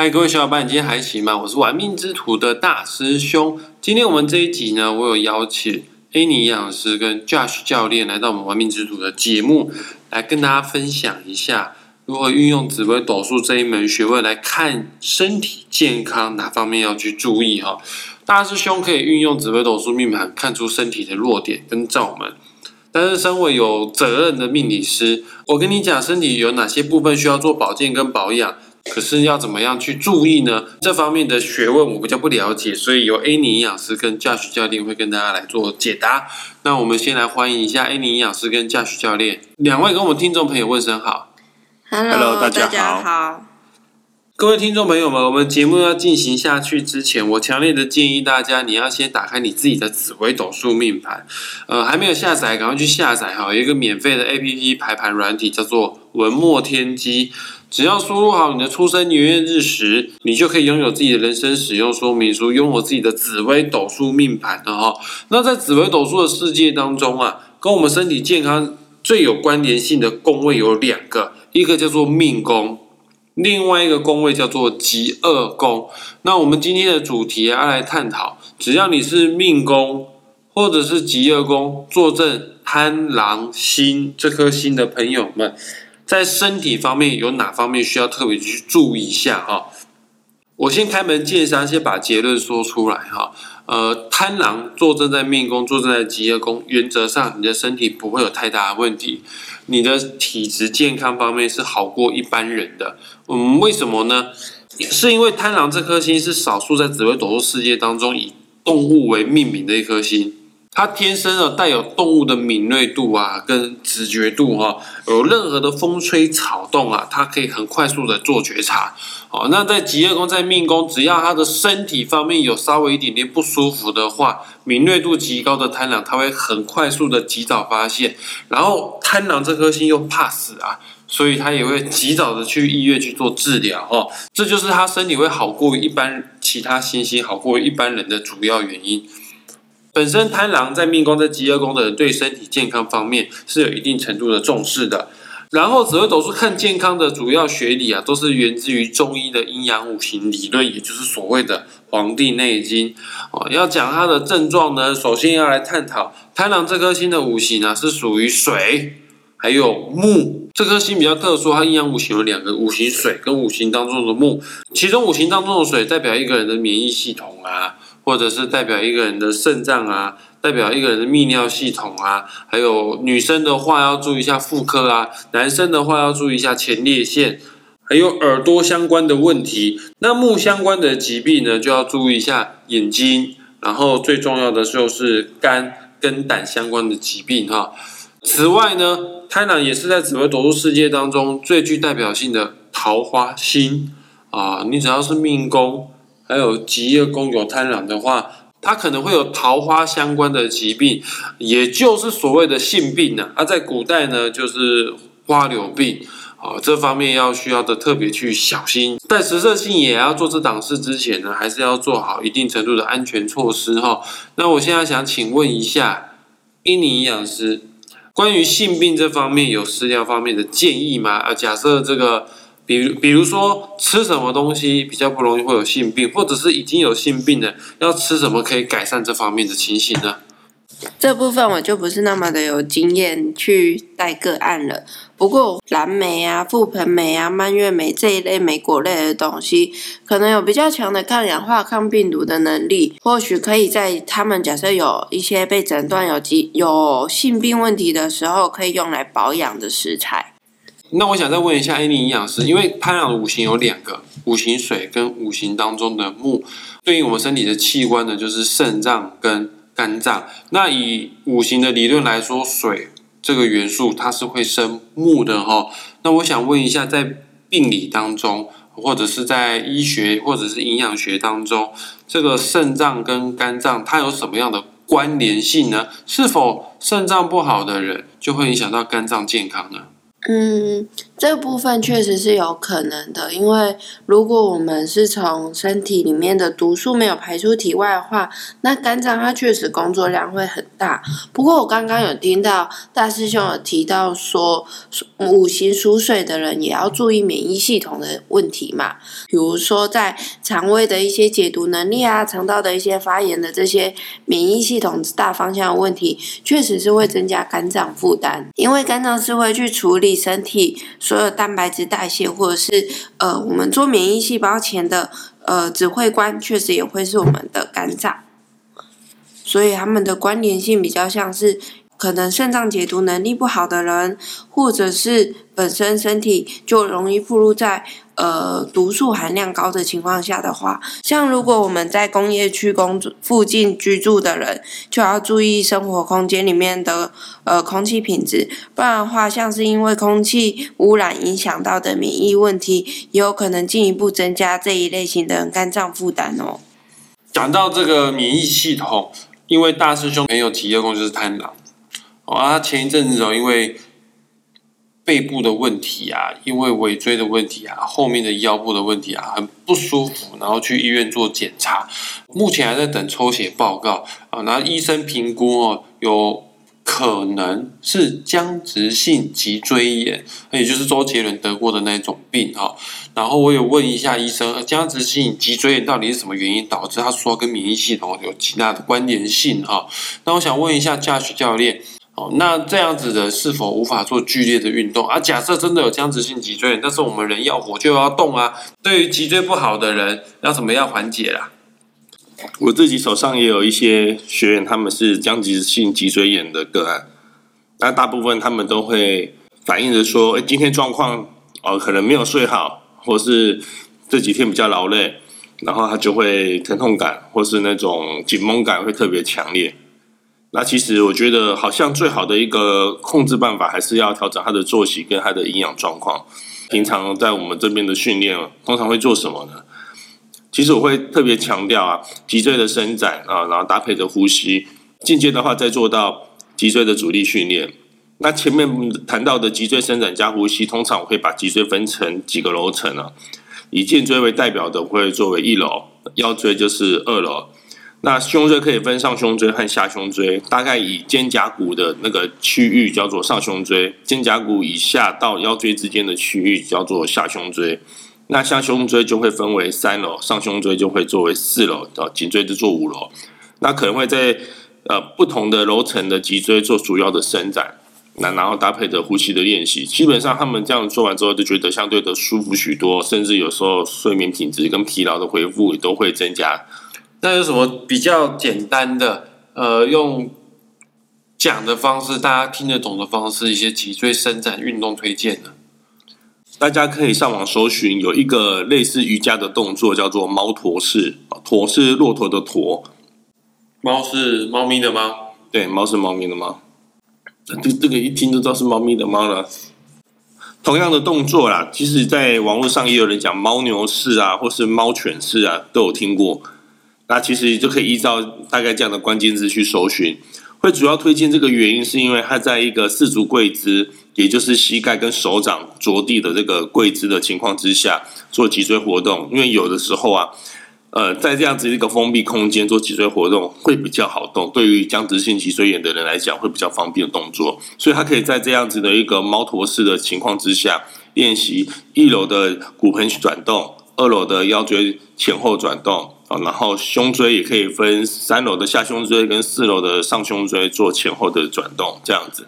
嗨，各位小伙伴，你今天还行吗？我是玩命之徒的大师兄。今天我们这一集呢，我有邀请 Annie 营养师跟 Josh 教练来到我们玩命之徒的节目，来跟大家分享一下如何运用紫微斗数这一门学问来看身体健康，哪方面要去注意哈。大师兄可以运用紫微斗数命盘看出身体的弱点跟罩门，但是身为有责任的命理师，我跟你讲身体有哪些部分需要做保健跟保养。可是要怎么样去注意呢？这方面的学问我比较不了解，所以由 Annie 营养师跟 Josh 教练会跟大家来做解答。那我们先来欢迎一下 Annie 营养师跟 Josh 教练两位跟我们听众朋友问声好。Hello，大家好。各位听众朋友们，我们节目要进行下去之前，我强烈的建议大家，你要先打开你自己的紫微斗数命盘。呃，还没有下载，赶快去下载哈，有一个免费的 APP 排盘软体，叫做文墨天机。只要输入好你的出生年月日时，你就可以拥有自己的人生使用说明书，拥有自己的紫微斗数命盘的哈。那在紫微斗数的世界当中啊，跟我们身体健康最有关联性的宫位有两个，一个叫做命宫，另外一个宫位叫做极恶宫。那我们今天的主题要来探讨，只要你是命宫或者是极恶宫坐镇贪狼星这颗星的朋友们。在身体方面有哪方面需要特别去注意一下哈？我先开门见山，先把结论说出来哈。呃，贪狼坐镇在命宫，坐镇在吉业宫，原则上你的身体不会有太大的问题，你的体质健康方面是好过一般人的。嗯，为什么呢？是因为贪狼这颗星是少数在紫微斗数世界当中以动物为命名的一颗星。它天生啊带有动物的敏锐度啊，跟直觉度哈，有任何的风吹草动啊，它可以很快速的做觉察。哦，那在吉业宫在命宫，只要他的身体方面有稍微一点点不舒服的话，敏锐度极高的贪狼，他会很快速的及早发现。然后贪狼这颗心又怕死啊，所以他也会及早的去医院去做治疗。哦，这就是他身体会好过一般其他星星，好过一般人的主要原因。本身贪狼在命宫在极恶宫的人，对身体健康方面是有一定程度的重视的。然后紫微斗数看健康的主要学理啊，都是源自于中医的阴阳五行理论，也就是所谓的《黄帝内经》哦。要讲它的症状呢，首先要来探讨贪狼这颗星的五行啊，是属于水，还有木。这颗星比较特殊，它阴阳五行有两个五行水跟五行当中的木，其中五行当中的水代表一个人的免疫系统啊。或者是代表一个人的肾脏啊，代表一个人的泌尿系统啊，还有女生的话要注意一下妇科啊，男生的话要注意一下前列腺，还有耳朵相关的问题。那木相关的疾病呢，就要注意一下眼睛，然后最重要的就是肝跟胆相关的疾病哈。此外呢，贪狼也是在紫微斗数世界当中最具代表性的桃花星啊，你只要是命宫。还有极业宫有贪婪的话，他可能会有桃花相关的疾病，也就是所谓的性病呢。而在古代呢，就是花柳病啊，这方面要需要的特别去小心。在实色性也要做这档事之前呢，还是要做好一定程度的安全措施哈。那我现在想请问一下，英尼营养师，关于性病这方面有食疗方面的建议吗？啊，假设这个。比如，比如说吃什么东西比较不容易会有性病，或者是已经有性病的，要吃什么可以改善这方面的情形呢？这部分我就不是那么的有经验去带个案了。不过蓝莓啊、覆盆莓啊、蔓越莓这一类莓果类的东西，可能有比较强的抗氧化、抗病毒的能力，或许可以在他们假设有一些被诊断有疾有性病问题的时候，可以用来保养的食材。那我想再问一下 a 妮营养师，因为贪狼的五行有两个，五行水跟五行当中的木，对应我们身体的器官呢，就是肾脏跟肝脏。那以五行的理论来说，水这个元素它是会生木的哈。那我想问一下，在病理当中，或者是在医学或者是营养学当中，这个肾脏跟肝脏它有什么样的关联性呢？是否肾脏不好的人就会影响到肝脏健康呢？嗯，这部分确实是有可能的，因为如果我们是从身体里面的毒素没有排出体外的话，那肝脏它确实工作量会很大。不过我刚刚有听到大师兄有提到说，五行属水的人也要注意免疫系统的问题嘛，比如说在肠胃的一些解毒能力啊，肠道的一些发炎的这些免疫系统大方向的问题，确实是会增加肝脏负担，因为肝脏是会去处理。身体所有蛋白质代谢，或者是呃，我们做免疫细胞前的呃指挥官，确实也会是我们的肝脏，所以他们的关联性比较像是。可能肾脏解毒能力不好的人，或者是本身身体就容易暴露在呃毒素含量高的情况下的话，像如果我们在工业区工作附近居住的人，就要注意生活空间里面的呃空气品质，不然的话，像是因为空气污染影响到的免疫问题，也有可能进一步增加这一类型的肝脏负担哦。讲到这个免疫系统，因为大师兄很有体验功，就是贪狼。啊，前一阵子哦，因为背部的问题啊，因为尾椎的问题啊，后面的腰部的问题啊，很不舒服，然后去医院做检查，目前还在等抽血报告啊。然后医生评估哦，有可能是僵直性脊椎炎，也就是周杰伦得过的那种病哈。然后我有问一下医生，僵直性脊椎炎到底是什么原因导致？他说跟免疫系统有极大的关联性哈。那我想问一下驾驶教练。那这样子的是否无法做剧烈的运动啊？假设真的有僵直性脊椎炎，但是我们人要活就要动啊。对于脊椎不好的人，要怎么样缓解啦？我自己手上也有一些学员，他们是僵直性脊椎炎的个案，那大部分他们都会反映着说，哎，今天状况哦，可能没有睡好，或是这几天比较劳累，然后他就会疼痛感或是那种紧绷感会特别强烈。那其实我觉得，好像最好的一个控制办法，还是要调整他的作息跟他的营养状况。平常在我们这边的训练，通常会做什么呢？其实我会特别强调啊，脊椎的伸展啊，然后搭配着呼吸。进阶的话，再做到脊椎的阻力训练。那前面谈到的脊椎伸展加呼吸，通常我会把脊椎分成几个楼层啊。以颈椎为代表的，会作为一楼；腰椎就是二楼。那胸椎可以分上胸椎和下胸椎，大概以肩胛骨的那个区域叫做上胸椎，肩胛骨以下到腰椎之间的区域叫做下胸椎。那下胸椎就会分为三楼，上胸椎就会作为四楼，到颈椎就做五楼。那可能会在呃不同的楼层的脊椎做主要的伸展，那然后搭配着呼吸的练习，基本上他们这样做完之后，就觉得相对的舒服许多，甚至有时候睡眠品质跟疲劳的恢复也都会增加。那有什么比较简单的，呃，用讲的方式，大家听得懂的方式，一些脊椎伸展运动推荐呢？大家可以上网搜寻，有一个类似瑜伽的动作，叫做猫驼式。驼是骆驼的驼，猫是猫咪的猫。对，猫是猫咪的猫。这这个一听就知道是猫咪的猫了。同样的动作啦，其实在网络上也有人讲猫牛式啊，或是猫犬式啊，都有听过。那其实就可以依照大概这样的关键字去搜寻，会主要推荐这个原因是因为它在一个四足跪姿，也就是膝盖跟手掌着地的这个跪姿的情况之下做脊椎活动。因为有的时候啊，呃，在这样子一个封闭空间做脊椎活动会比较好动，对于僵直性脊椎炎的人来讲会比较方便的动作，所以他可以在这样子的一个猫驼式的情况之下练习一楼的骨盆转动，二楼的腰椎前后转动。啊，然后胸椎也可以分三楼的下胸椎跟四楼的上胸椎做前后的转动，这样子。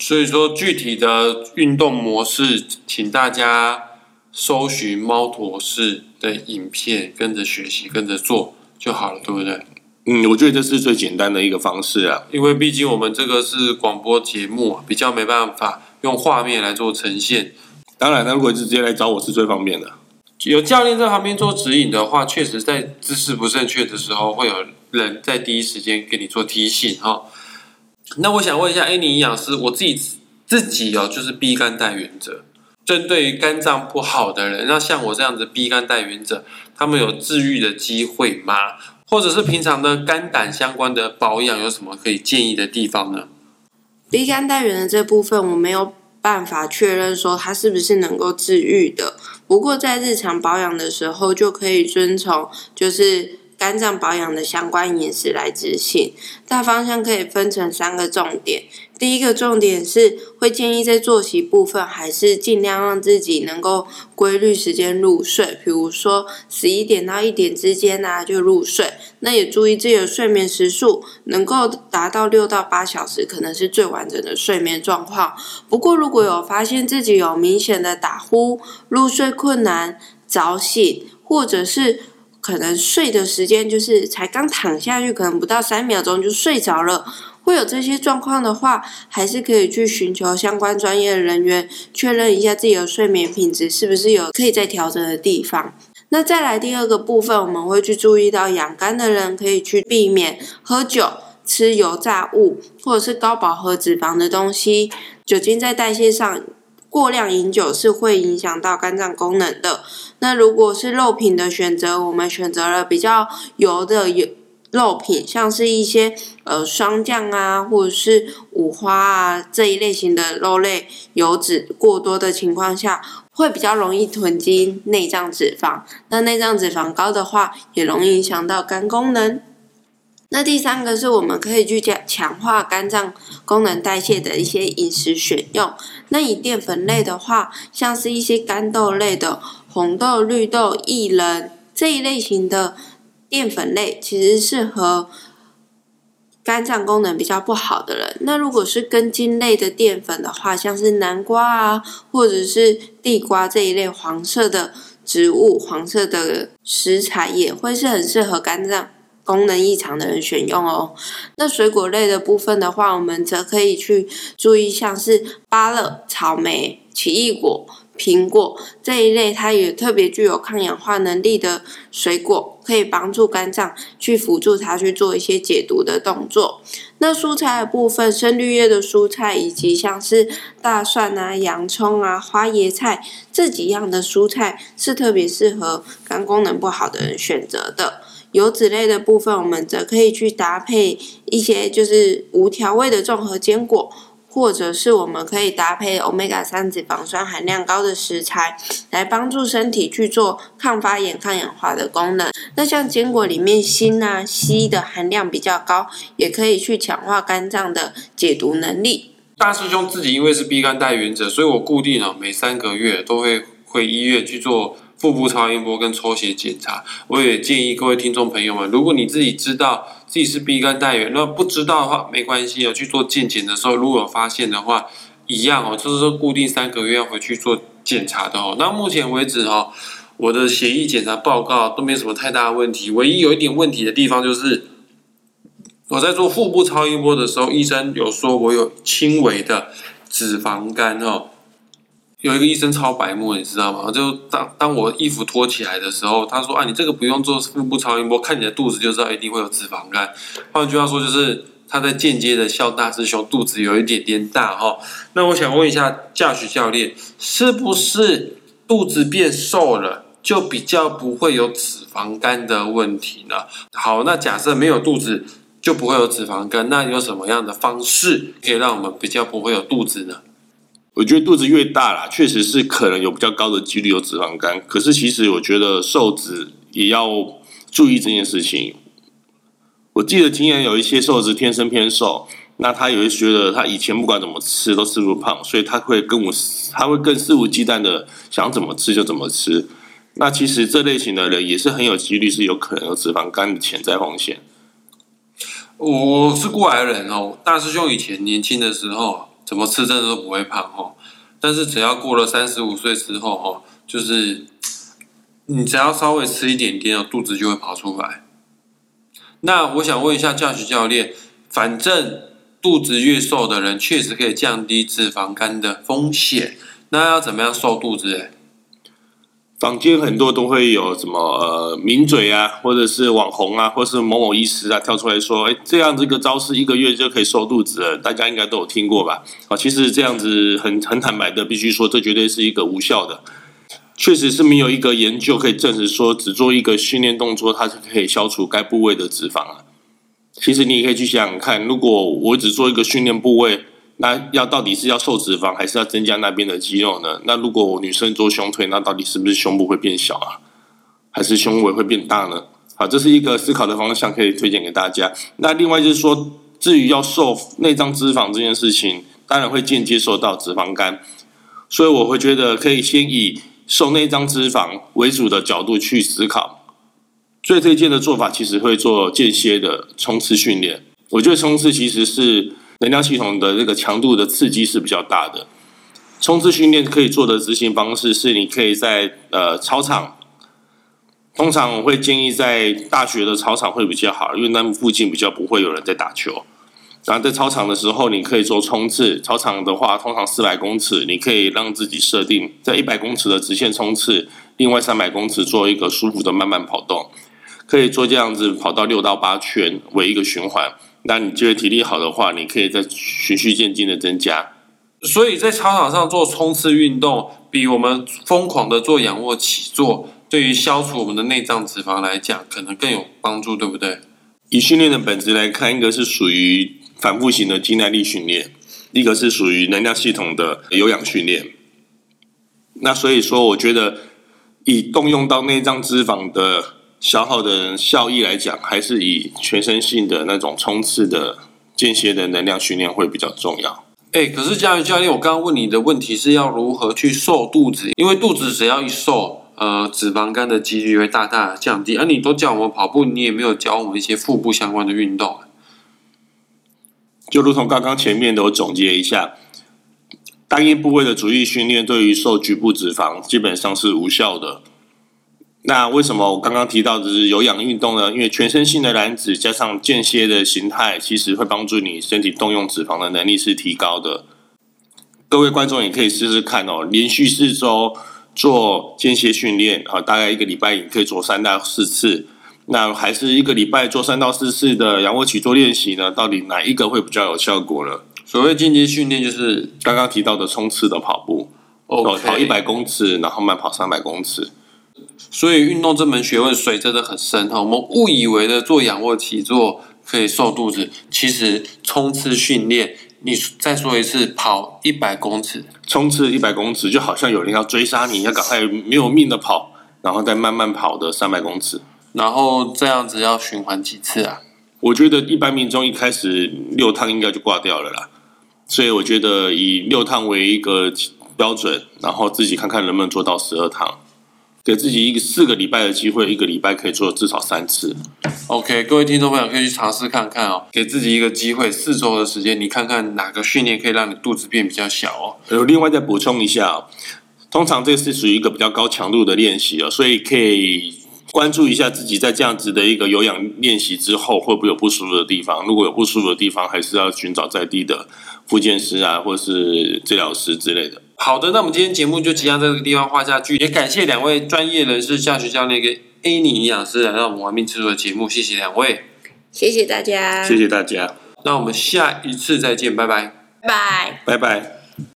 所以说，具体的运动模式，请大家搜寻猫驼式的影片，跟着学习，跟着做就好了，对不对？嗯，我觉得这是最简单的一个方式啊，因为毕竟我们这个是广播节目，比较没办法用画面来做呈现。当然，那如果直接来找我是最方便的。有教练在旁边做指引的话，确实在姿势不正确的时候，会有人在第一时间给你做提醒哈。那我想问一下，哎，你营养师，我自己自己哦，就是 B 肝带原则，针对于肝脏不好的人，那像我这样子 B 肝带原则，他们有治愈的机会吗？或者是平常的肝胆相关的保养，有什么可以建议的地方呢？B 肝带原的这部分，我没有。办法确认说它是不是能够治愈的。不过在日常保养的时候，就可以遵从就是肝脏保养的相关饮食来执行。大方向可以分成三个重点。第一个重点是会建议在作息部分，还是尽量让自己能够规律时间入睡，比如说十一点到一点之间啊就入睡。那也注意自己的睡眠时数能够达到六到八小时，可能是最完整的睡眠状况。不过如果有发现自己有明显的打呼、入睡困难、早醒，或者是可能睡的时间就是才刚躺下去，可能不到三秒钟就睡着了。会有这些状况的话，还是可以去寻求相关专业的人员确认一下自己的睡眠品质是不是有可以再调整的地方。那再来第二个部分，我们会去注意到养肝的人可以去避免喝酒、吃油炸物或者是高饱和脂肪的东西。酒精在代谢上过量饮酒是会影响到肝脏功能的。那如果是肉品的选择，我们选择了比较油的油。肉品像是一些呃霜降啊，或者是五花啊这一类型的肉类，油脂过多的情况下，会比较容易囤积内脏脂肪。那内脏脂肪高的话，也容易影响到肝功能。那第三个是我们可以去加强化肝脏功能代谢的一些饮食选用。那以淀粉类的话，像是一些干豆类的红豆、绿豆、薏仁这一类型的。淀粉类其实适合肝脏功能比较不好的人。那如果是根茎类的淀粉的话，像是南瓜啊，或者是地瓜这一类黄色的植物、黄色的食材，也会是很适合肝脏功能异常的人选用哦。那水果类的部分的话，我们则可以去注意，像是芭乐、草莓、奇异果。苹果这一类，它也特别具有抗氧化能力的水果，可以帮助肝脏去辅助它去做一些解毒的动作。那蔬菜的部分，深绿叶的蔬菜以及像是大蒜啊、洋葱啊、花椰菜这几样的蔬菜，是特别适合肝功能不好的人选择的。油脂类的部分，我们则可以去搭配一些就是无调味的综合坚果。或者是我们可以搭配 omega 三脂肪酸含量高的食材，来帮助身体去做抗发炎、抗氧化的功能。那像坚果里面锌啊、硒的含量比较高，也可以去强化肝脏的解毒能力。大师兄自己因为是 B 肝带原者，所以我固定啊每三个月都会回医院去做。腹部超音波跟抽血检查，我也建议各位听众朋友们，如果你自己知道自己是 B 肝带源，那不知道的话没关系哦。去做健检的时候，如果有发现的话，一样哦，就是说固定三个月要回去做检查的哦。那目前为止哦，我的血液检查报告都没什么太大的问题，唯一有一点问题的地方就是我在做腹部超音波的时候，医生有说我有轻微的脂肪肝哦。有一个医生超白目，你知道吗？就当当我衣服脱起来的时候，他说：“啊，你这个不用做腹部超音波，看你的肚子就知道一定会有脂肪肝。”换句话说，就是他在间接的笑大师兄肚子有一点点大哈。那我想问一下驾驶教练，是不是肚子变瘦了就比较不会有脂肪肝的问题呢？好，那假设没有肚子就不会有脂肪肝，那有什么样的方式可以让我们比较不会有肚子呢？我觉得肚子越大啦，确实是可能有比较高的几率有脂肪肝。可是其实我觉得瘦子也要注意这件事情。我记得经验有一些瘦子天生偏瘦，那他也会觉得他以前不管怎么吃都吃不胖，所以他会跟我他会更肆无忌惮的想怎么吃就怎么吃。那其实这类型的人也是很有几率是有可能有脂肪肝的潜在风险。我是过来人哦，大师兄以前年轻的时候。怎么吃真的都不会胖哦，但是只要过了三十五岁之后哦，就是你只要稍微吃一点点哦，肚子就会跑出来。那我想问一下教学教练，反正肚子越瘦的人，确实可以降低脂肪肝的风险。那要怎么样瘦肚子？坊间很多都会有什么呃名嘴啊，或者是网红啊，或者是某某医师啊跳出来说，哎，这样这个招式一个月就可以瘦肚子了，大家应该都有听过吧？啊，其实这样子很很坦白的，必须说这绝对是一个无效的，确实是没有一个研究可以证实说只做一个训练动作，它是可以消除该部位的脂肪啊。其实你也可以去想想看，如果我只做一个训练部位，那要到底是要瘦脂肪，还是要增加那边的肌肉呢？那如果我女生做胸推，那到底是不是胸部会变小啊，还是胸围会变大呢？好，这是一个思考的方向，可以推荐给大家。那另外就是说，至于要瘦内脏脂肪这件事情，当然会间接受到脂肪肝，所以我会觉得可以先以瘦内脏脂肪为主的角度去思考。最推荐的做法其实会做间歇的冲刺训练。我觉得冲刺其实是能量系统的这个强度的刺激是比较大的。冲刺训练可以做的执行方式是，你可以在呃操场。通常我会建议在大学的操场会比较好，因为那附近比较不会有人在打球。然后在操场的时候，你可以做冲刺。操场的话，通常四百公尺，你可以让自己设定在一百公尺的直线冲刺，另外三百公尺做一个舒服的慢慢跑动，可以做这样子跑到六到八圈为一个循环。那你觉得体力好的话，你可以再循序渐进的增加。所以在操场上做冲刺运动，比我们疯狂的做仰卧起坐。对于消除我们的内脏脂肪来讲，可能更有帮助，对不对？以训练的本质来看，一个是属于反复型的肌耐力训练，一个是属于能量系统的有氧训练。那所以说，我觉得以动用到内脏脂肪的消耗的效益来讲，还是以全身性的那种冲刺的间歇的能量训练会比较重要。哎，可是嘉瑜教练，我刚刚问你的问题是要如何去瘦肚子，因为肚子只要一瘦。呃，脂肪肝的几率会大大降低。而你都教我们跑步，你也没有教我们一些腹部相关的运动。就如同刚刚前面的我总结一下，单一部位的主力训练对于瘦局部脂肪基本上是无效的。那为什么我刚刚提到的是有氧运动呢？因为全身性的燃脂加上间歇的形态，其实会帮助你身体动用脂肪的能力是提高的。各位观众也可以试试看哦，连续四周。做间歇训练啊，大概一个礼拜也可以做三到四次。那还是一个礼拜做三到四次的仰卧起坐练习呢？到底哪一个会比较有效果呢？所谓间歇训练就是刚刚提到的冲刺的跑步，哦，跑一百公尺，然后慢跑三百公尺。所以运动这门学问水真的很深哈。我们误以为的做仰卧起坐可以瘦肚子，其实冲刺训练。你再说一次，跑一百公尺，冲刺一百公尺，就好像有人要追杀你，要赶快没有命的跑，然后再慢慢跑的三百公尺，然后这样子要循环几次啊？我觉得一般民众一开始六趟应该就挂掉了啦，所以我觉得以六趟为一个标准，然后自己看看能不能做到十二趟。给自己一个四个礼拜的机会，一个礼拜可以做至少三次。OK，各位听众朋友可以去尝试看看哦，给自己一个机会，四周的时间，你看看哪个训练可以让你肚子变比较小哦。有，另外再补充一下，通常这是属于一个比较高强度的练习哦，所以可以关注一下自己在这样子的一个有氧练习之后，会不会有不舒服的地方？如果有不舒服的地方，还是要寻找在地的复健师啊，或是治疗师之类的。好的，那我们今天节目就即将在这个地方画下句，也感谢两位专业人士教学教练跟 A 尼营养师来到我们玩命制作的节目，谢谢两位，谢谢大家，谢谢大家，那我们下一次再见，拜拜，拜拜拜。